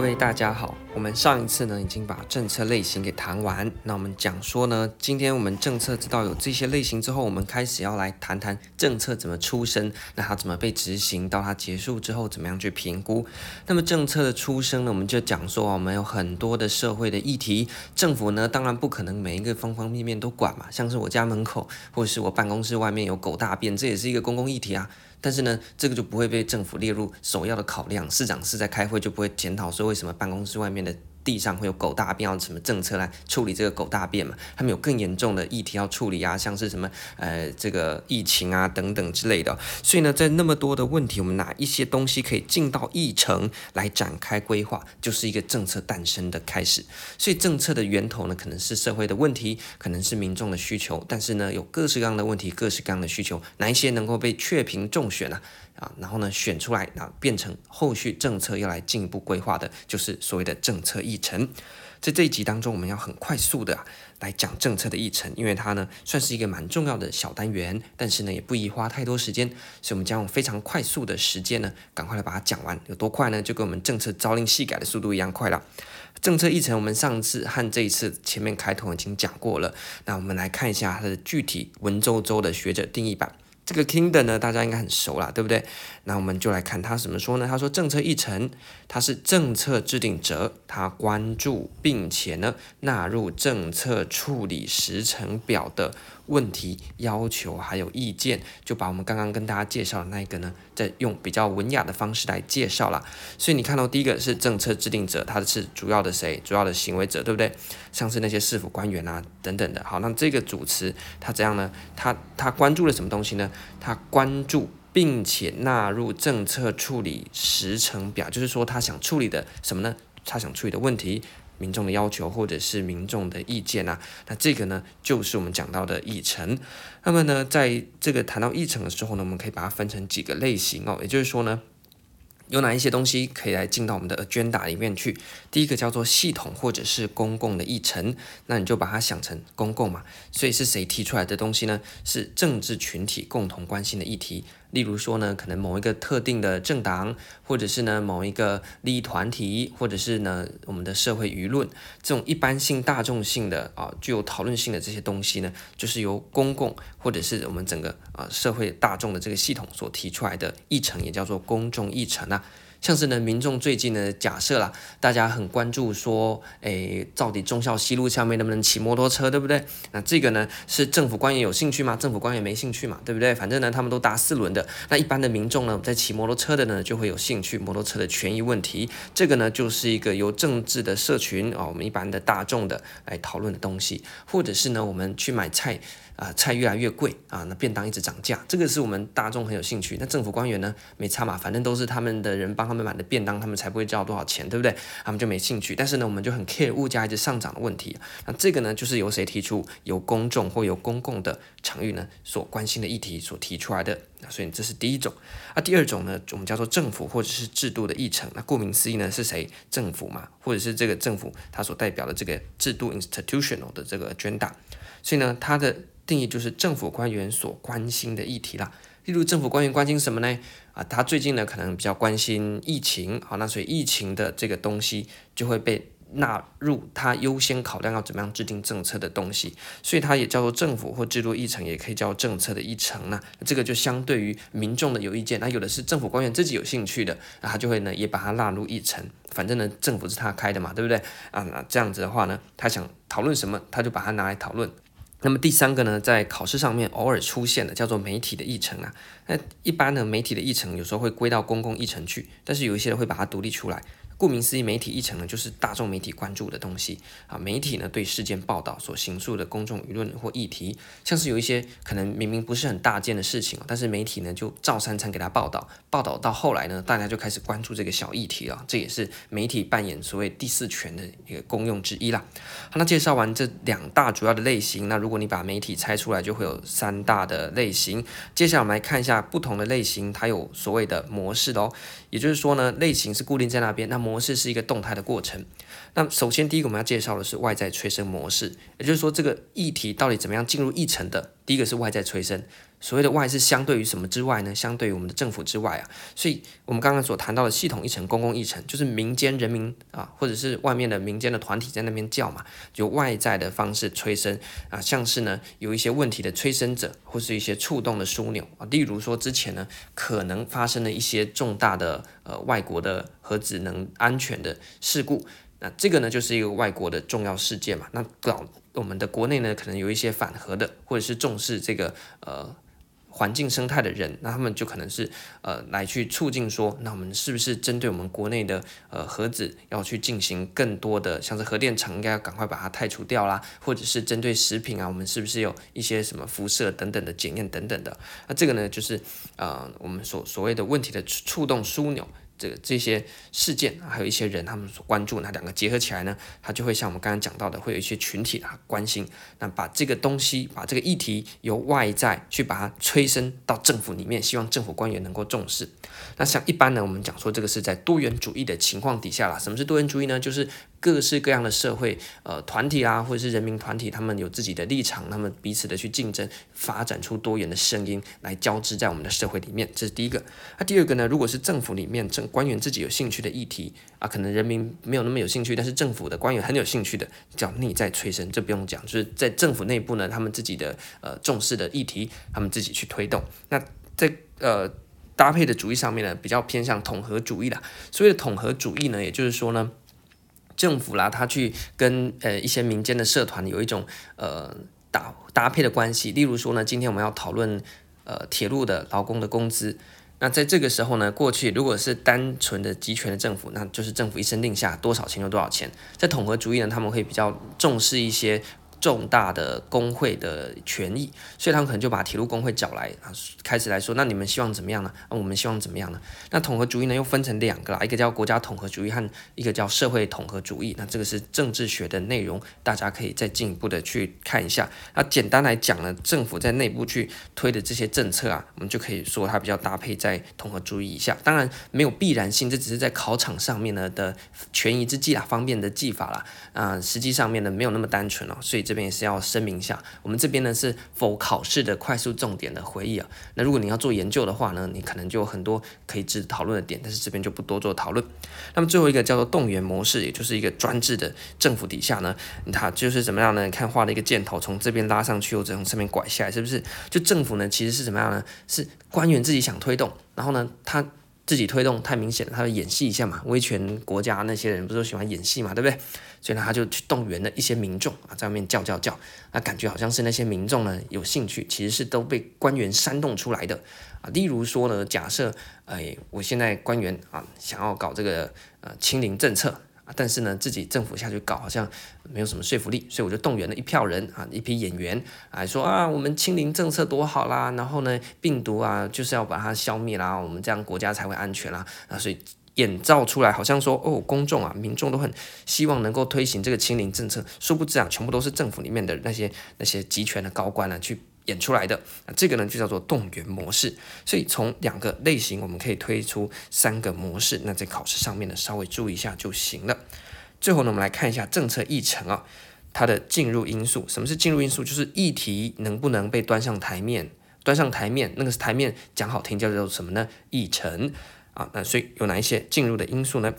各位大家好，我们上一次呢已经把政策类型给谈完，那我们讲说呢，今天我们政策知道有这些类型之后，我们开始要来谈谈政策怎么出生，那它怎么被执行，到它结束之后怎么样去评估。那么政策的出生呢，我们就讲说我们有很多的社会的议题，政府呢当然不可能每一个方方面面都管嘛，像是我家门口或者是我办公室外面有狗大便，这也是一个公共议题啊。但是呢，这个就不会被政府列入首要的考量。市长是在开会，就不会检讨说为什么办公室外面的地上会有狗大便，要什么政策来处理这个狗大便嘛？他们有更严重的议题要处理啊，像是什么呃这个疫情啊等等之类的。所以呢，在那么多的问题，我们哪一些东西可以进到议程来展开规划，就是一个政策诞生的开始。所以政策的源头呢，可能是社会的问题，可能是民众的需求，但是呢，有各式各样的问题，各式各样的需求，哪一些能够被确评中选呢？啊然后呢，选出来，那变成后续政策要来进一步规划的，就是所谓的政策议程。在这一集当中，我们要很快速的来讲政策的议程，因为它呢算是一个蛮重要的小单元，但是呢也不宜花太多时间，所以我们将用非常快速的时间呢，赶快来把它讲完。有多快呢？就跟我们政策朝令夕改的速度一样快了。政策议程，我们上次和这一次前面开头已经讲过了，那我们来看一下它的具体文绉绉的学者定义版。这个 Kingdom 呢，大家应该很熟了，对不对？那我们就来看他怎么说呢？他说，政策议程，他是政策制定者，他关注并且呢纳入政策处理时程表的问题、要求还有意见，就把我们刚刚跟大家介绍的那一个呢，再用比较文雅的方式来介绍了。所以你看到第一个是政策制定者，他是主要的谁？主要的行为者，对不对？像是那些市府官员啊等等的。好，那这个主词他怎样呢？他他关注了什么东西呢？他关注。并且纳入政策处理时程表，就是说他想处理的什么呢？他想处理的问题、民众的要求或者是民众的意见啊，那这个呢就是我们讲到的议程。那么呢，在这个谈到议程的时候呢，我们可以把它分成几个类型哦，也就是说呢。有哪一些东西可以来进到我们的 agenda 里面去？第一个叫做系统或者是公共的议程，那你就把它想成公共嘛。所以是谁提出来的东西呢？是政治群体共同关心的议题。例如说呢，可能某一个特定的政党，或者是呢某一个利益团体，或者是呢我们的社会舆论，这种一般性、大众性的啊，具有讨论性的这些东西呢，就是由公共或者是我们整个啊社会大众的这个系统所提出来的议程，也叫做公众议程啊。像是呢，民众最近呢，假设啦，大家很关注说，诶，到底忠孝西路下面能不能骑摩托车，对不对？那这个呢，是政府官员有兴趣吗？政府官员没兴趣嘛，对不对？反正呢，他们都搭四轮的。那一般的民众呢，在骑摩托车的呢，就会有兴趣摩托车的权益问题。这个呢，就是一个由政治的社群啊，我们一般的大众的来讨论的东西，或者是呢，我们去买菜。啊，菜越来越贵啊，那便当一直涨价，这个是我们大众很有兴趣。那政府官员呢，没差嘛，反正都是他们的人帮他们买的便当，他们才不会知道多少钱，对不对？他们就没兴趣。但是呢，我们就很 care 物价一直上涨的问题。那这个呢，就是由谁提出？由公众或由公共的场域呢所关心的议题所提出来的。那所以这是第一种。啊，第二种呢，我们叫做政府或者是制度的议程。那顾名思义呢，是谁？政府嘛，或者是这个政府它所代表的这个制度 institutional 的这个 agenda。所以呢，它的定义就是政府官员所关心的议题啦，例如政府官员关心什么呢？啊，他最近呢可能比较关心疫情，好，那所以疫情的这个东西就会被纳入他优先考量要怎么样制定政策的东西，所以它也叫做政府或制度议程，也可以叫政策的议程。那这个就相对于民众的有意见，那有的是政府官员自己有兴趣的，那他就会呢也把它纳入议程。反正呢政府是他开的嘛，对不对？啊，那这样子的话呢，他想讨论什么，他就把它拿来讨论。那么第三个呢，在考试上面偶尔出现的叫做媒体的议程啊。那一般呢，媒体的议程有时候会归到公共议程去，但是有一些人会把它独立出来。顾名思义，媒体议程呢，就是大众媒体关注的东西啊。媒体呢，对事件报道所形塑的公众舆论或议题，像是有一些可能明明不是很大件的事情，但是媒体呢就照三餐给他报道，报道到后来呢，大家就开始关注这个小议题了。这也是媒体扮演所谓第四权的一个功用之一啦。好，那介绍完这两大主要的类型，那如果你把媒体拆出来，就会有三大的类型。接下来我们来看一下不同的类型，它有所谓的模式的哦。也就是说呢，类型是固定在那边，那么模式是一个动态的过程。那首先第一个我们要介绍的是外在催生模式，也就是说这个议题到底怎么样进入议程的。第一个是外在催生。所谓的外是相对于什么之外呢？相对于我们的政府之外啊，所以我们刚刚所谈到的系统一层、公共一层，就是民间人民啊，或者是外面的民间的团体在那边叫嘛，就外在的方式催生啊，像是呢有一些问题的催生者，或是一些触动的枢纽啊，例如说之前呢可能发生了一些重大的呃外国的核子能安全的事故，那这个呢就是一个外国的重要事件嘛，那搞我们的国内呢可能有一些反核的，或者是重视这个呃。环境生态的人，那他们就可能是呃来去促进说，那我们是不是针对我们国内的呃核子要去进行更多的，像是核电厂应该要赶快把它汰除掉啦，或者是针对食品啊，我们是不是有一些什么辐射等等的检验等等的？那这个呢，就是呃我们所所谓的问题的触动枢纽。这个这些事件，还有一些人，他们所关注，那两个结合起来呢，它就会像我们刚刚讲到的，会有一些群体啊关心，那把这个东西，把这个议题由外在去把它催生到政府里面，希望政府官员能够重视。那像一般呢，我们讲说这个是在多元主义的情况底下啦。什么是多元主义呢？就是各式各样的社会呃团体啊，或者是人民团体，他们有自己的立场，他们彼此的去竞争，发展出多元的声音来交织在我们的社会里面。这是第一个。那第二个呢？如果是政府里面政官员自己有兴趣的议题啊，可能人民没有那么有兴趣，但是政府的官员很有兴趣的，叫内在催生，这不用讲，就是在政府内部呢，他们自己的呃重视的议题，他们自己去推动。那在呃搭配的主义上面呢，比较偏向统合主义的。所谓的统合主义呢，也就是说呢。政府啦，他去跟呃一些民间的社团有一种呃搭搭配的关系。例如说呢，今天我们要讨论呃铁路的劳工的工资。那在这个时候呢，过去如果是单纯的集权的政府，那就是政府一声令下，多少钱就多少钱。在统合主义呢，他们会比较重视一些。重大的工会的权益，所以他们可能就把铁路工会找来啊，开始来说，那你们希望怎么样呢？啊，我们希望怎么样呢？那统合主义呢，又分成两个啦，一个叫国家统合主义和一个叫社会统合主义。那这个是政治学的内容，大家可以再进一步的去看一下。那简单来讲呢，政府在内部去推的这些政策啊，我们就可以说它比较搭配在统合主义以下。当然没有必然性，这只是在考场上面呢的权宜之计啦，方便的技法啦。啊，实际上面呢没有那么单纯哦，所以。这边也是要声明一下，我们这边呢是否考试的快速重点的回忆啊。那如果你要做研究的话呢，你可能就有很多可以值得讨论的点，但是这边就不多做讨论。那么最后一个叫做动员模式，也就是一个专制的政府底下呢，它就是怎么样呢？你看画了一个箭头，从这边拉上去，又从上面拐下来，是不是？就政府呢其实是怎么样呢？是官员自己想推动，然后呢他。自己推动太明显了，他演戏一下嘛，威权国家那些人不是都喜欢演戏嘛，对不对？所以呢，他就去动员了一些民众啊，在外面叫叫叫，那，感觉好像是那些民众呢有兴趣，其实是都被官员煽动出来的啊。例如说呢，假设哎，我现在官员啊想要搞这个呃清零政策。但是呢，自己政府下去搞好像没有什么说服力，所以我就动员了一票人啊，一批演员啊，说啊，我们清零政策多好啦，然后呢，病毒啊就是要把它消灭啦，我们这样国家才会安全啦啊，所以演造出来好像说哦，公众啊，民众都很希望能够推行这个清零政策，殊不知啊，全部都是政府里面的那些那些集权的高官啊去。演出来的，那这个呢就叫做动员模式。所以从两个类型，我们可以推出三个模式。那在考试上面呢，稍微注意一下就行了。最后呢，我们来看一下政策议程啊，它的进入因素。什么是进入因素？就是议题能不能被端上台面，端上台面，那个台面讲好听叫做什么呢？议程啊。那所以有哪一些进入的因素呢？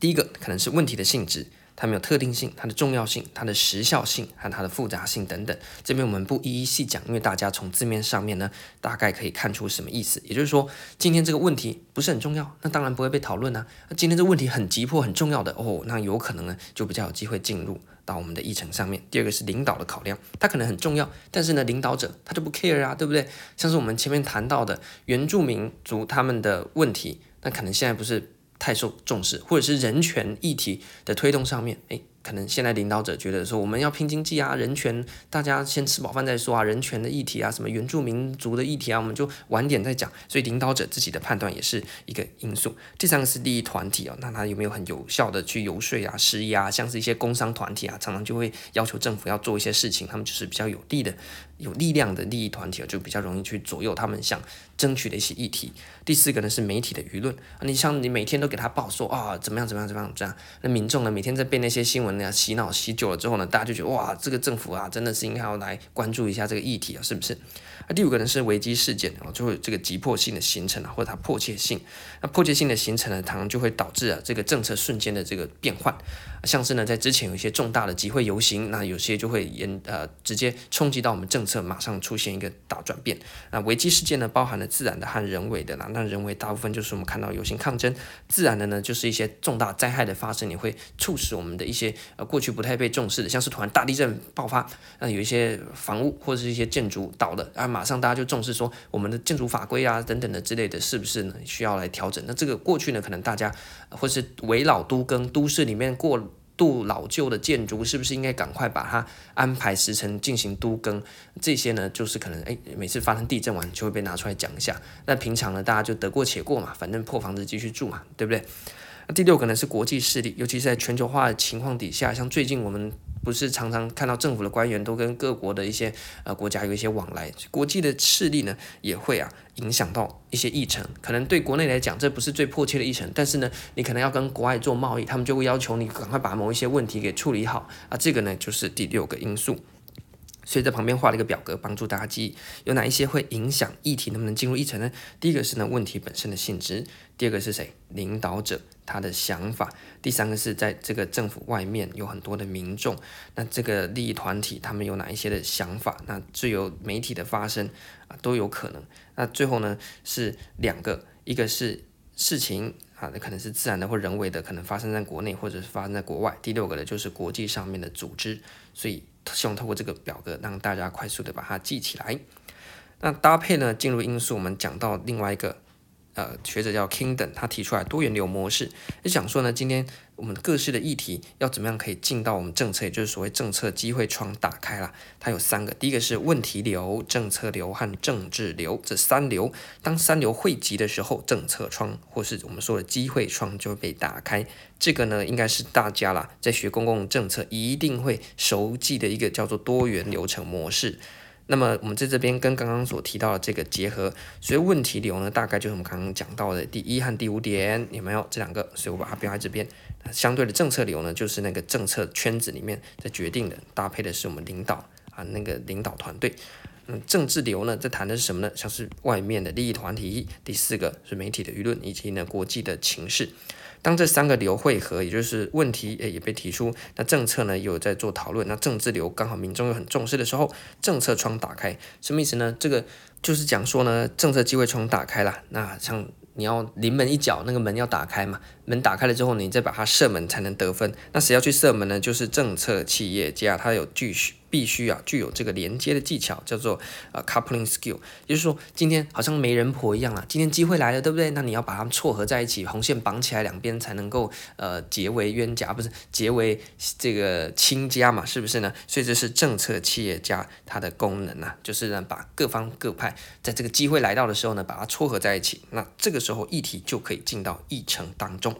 第一个可能是问题的性质。它没有特定性，它的重要性、它的时效性和它的复杂性等等，这边我们不一一细讲，因为大家从字面上面呢，大概可以看出什么意思。也就是说，今天这个问题不是很重要，那当然不会被讨论啊。那今天这个问题很急迫、很重要的哦，那有可能呢，就比较有机会进入到我们的议程上面。第二个是领导的考量，它可能很重要，但是呢，领导者他就不 care 啊，对不对？像是我们前面谈到的原住民族他们的问题，那可能现在不是。太受重视，或者是人权议题的推动上面，诶。可能现在领导者觉得说，我们要拼经济啊，人权，大家先吃饱饭再说啊，人权的议题啊，什么原住民族的议题啊，我们就晚点再讲。所以领导者自己的判断也是一个因素。第三个是利益团体哦，那他有没有很有效的去游说啊、施压啊？像是一些工商团体啊，常常就会要求政府要做一些事情，他们就是比较有利的、有力量的利益团体，啊就比较容易去左右他们想争取的一些议题。第四个呢是媒体的舆论啊，你像你每天都给他报说啊，怎么样怎么样怎么样这样，那民众呢每天在被那些新闻。那样洗脑洗久了之后呢，大家就觉得哇，这个政府啊，真的是应该要来关注一下这个议题啊，是不是？那第五个呢是危机事件哦，就会这个急迫性的形成啊，或者它迫切性。那迫切性的形成呢，常常就会导致啊这个政策瞬间的这个变换。像是呢，在之前有一些重大的集会游行，那有些就会延呃直接冲击到我们政策，马上出现一个大转变。那危机事件呢，包含了自然的和人为的啦。那人为大部分就是我们看到游行抗争，自然的呢就是一些重大灾害的发生，也会促使我们的一些呃过去不太被重视的，像是突然大地震爆发，那有一些房屋或者是一些建筑倒了啊。马上大家就重视说我们的建筑法规啊等等的之类的，是不是呢需要来调整？那这个过去呢，可能大家或是围老都更，都市里面过度老旧的建筑，是不是应该赶快把它安排时程进行都更？这些呢，就是可能哎，每次发生地震完就会被拿出来讲一下。那平常呢，大家就得过且过嘛，反正破房子继续住嘛，对不对？那第六个呢是国际势力，尤其是在全球化的情况底下，像最近我们。不是常常看到政府的官员都跟各国的一些呃国家有一些往来，国际的势力呢也会啊影响到一些议程。可能对国内来讲这不是最迫切的议程，但是呢你可能要跟国外做贸易，他们就会要求你赶快把某一些问题给处理好啊。这个呢就是第六个因素。所以在旁边画了一个表格，帮助大家记忆有哪一些会影响议题能不能进入议程呢？第一个是呢问题本身的性质，第二个是谁？领导者他的想法，第三个是在这个政府外面有很多的民众，那这个利益团体他们有哪一些的想法？那最有媒体的发声啊都有可能。那最后呢是两个，一个是事情啊，那可能是自然的或人为的，可能发生在国内或者是发生在国外。第六个呢就是国际上面的组织，所以。希望透过这个表格让大家快速的把它记起来。那搭配呢，进入因素，我们讲到另外一个呃学者叫 Kingdon，他提出来多元流模式，就想说呢，今天我们各式的议题要怎么样可以进到我们政策，也就是所谓政策机会窗打开了。它有三个，第一个是问题流、政策流和政治流这三流。当三流汇集的时候，政策窗或是我们说的机会窗就会被打开。这个呢，应该是大家啦，在学公共政策一定会熟记的一个叫做多元流程模式。那么我们在这边跟刚刚所提到的这个结合，所以问题流呢，大概就是我们刚刚讲到的第一和第五点，有没有这两个？所以我把它标在这边。相对的政策流呢，就是那个政策圈子里面在决定的，搭配的是我们领导啊那个领导团队。嗯，政治流呢，在谈的是什么呢？像是外面的利益团体。第四个是媒体的舆论，以及呢国际的情势。当这三个流汇合，也就是问题诶也被提出，那政策呢有在做讨论，那政治流刚好民众又很重视的时候，政策窗打开，什么意思呢？这个就是讲说呢，政策机会窗打开了，那像你要临门一脚，那个门要打开嘛，门打开了之后，你再把它射门才能得分，那谁要去射门呢？就是政策企业家，他有继续。必须啊，具有这个连接的技巧，叫做呃 coupling skill，也就是说，今天好像媒人婆一样啊，今天机会来了，对不对？那你要把它们撮合在一起，红线绑起来，两边才能够呃结为冤家，不是结为这个亲家嘛，是不是呢？所以这是政策企业家它的功能啊，就是呢把各方各派在这个机会来到的时候呢，把它撮合在一起，那这个时候议题就可以进到议程当中。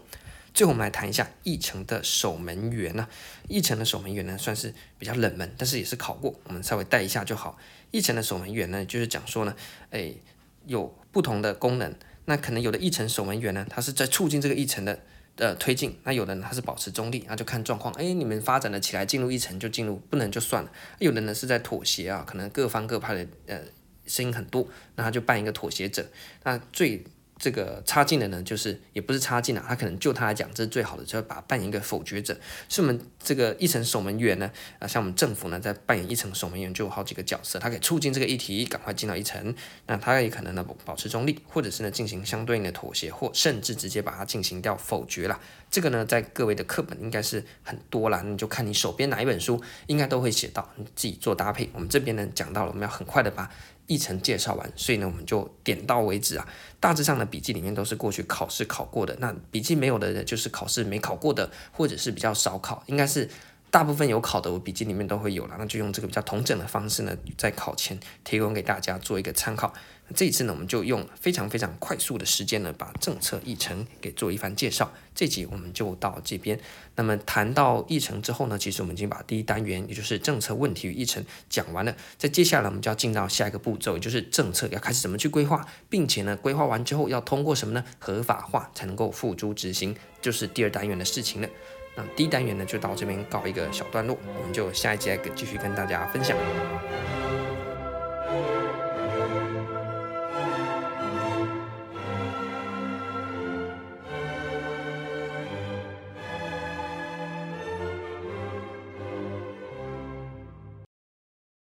最后我们来谈一下议程的守门员呢、啊。议程的守门员呢，算是比较冷门，但是也是考过，我们稍微带一下就好。议程的守门员呢，就是讲说呢，诶，有不同的功能。那可能有的议程守门员呢，他是在促进这个议程的呃推进；那有的呢，他是保持中立，那就看状况。诶，你们发展了起来，进入议程就进入，不能就算了。有的呢是在妥协啊，可能各方各派的呃声音很多，那他就扮一个妥协者。那最这个差劲的呢，就是也不是差劲啊，他可能就他来讲，这是最好的，就要把扮演一个否决者。是我们这个一层守门员呢，啊，像我们政府呢，在扮演一层守门员就有好几个角色，他可以促进这个议题赶快进到一层，那他也可能呢保持中立，或者是呢进行相对应的妥协，或甚至直接把它进行掉否决了。这个呢，在各位的课本应该是很多啦，你就看你手边哪一本书，应该都会写到，你自己做搭配。我们这边呢讲到了，我们要很快的把。一层介绍完，所以呢，我们就点到为止啊。大致上的笔记里面都是过去考试考过的，那笔记没有的，就是考试没考过的，或者是比较少考，应该是大部分有考的，我笔记里面都会有了。那就用这个比较同整的方式呢，在考前提供给大家做一个参考。这一次呢，我们就用非常非常快速的时间呢，把政策议程给做一番介绍。这集我们就到这边。那么谈到议程之后呢，其实我们已经把第一单元，也就是政策问题与议程讲完了。在接下来，我们就要进到下一个步骤，也就是政策要开始怎么去规划，并且呢，规划完之后要通过什么呢？合法化才能够付诸执行，就是第二单元的事情了。那第一单元呢就到这边告一个小段落，我们就下一集来继续跟大家分享。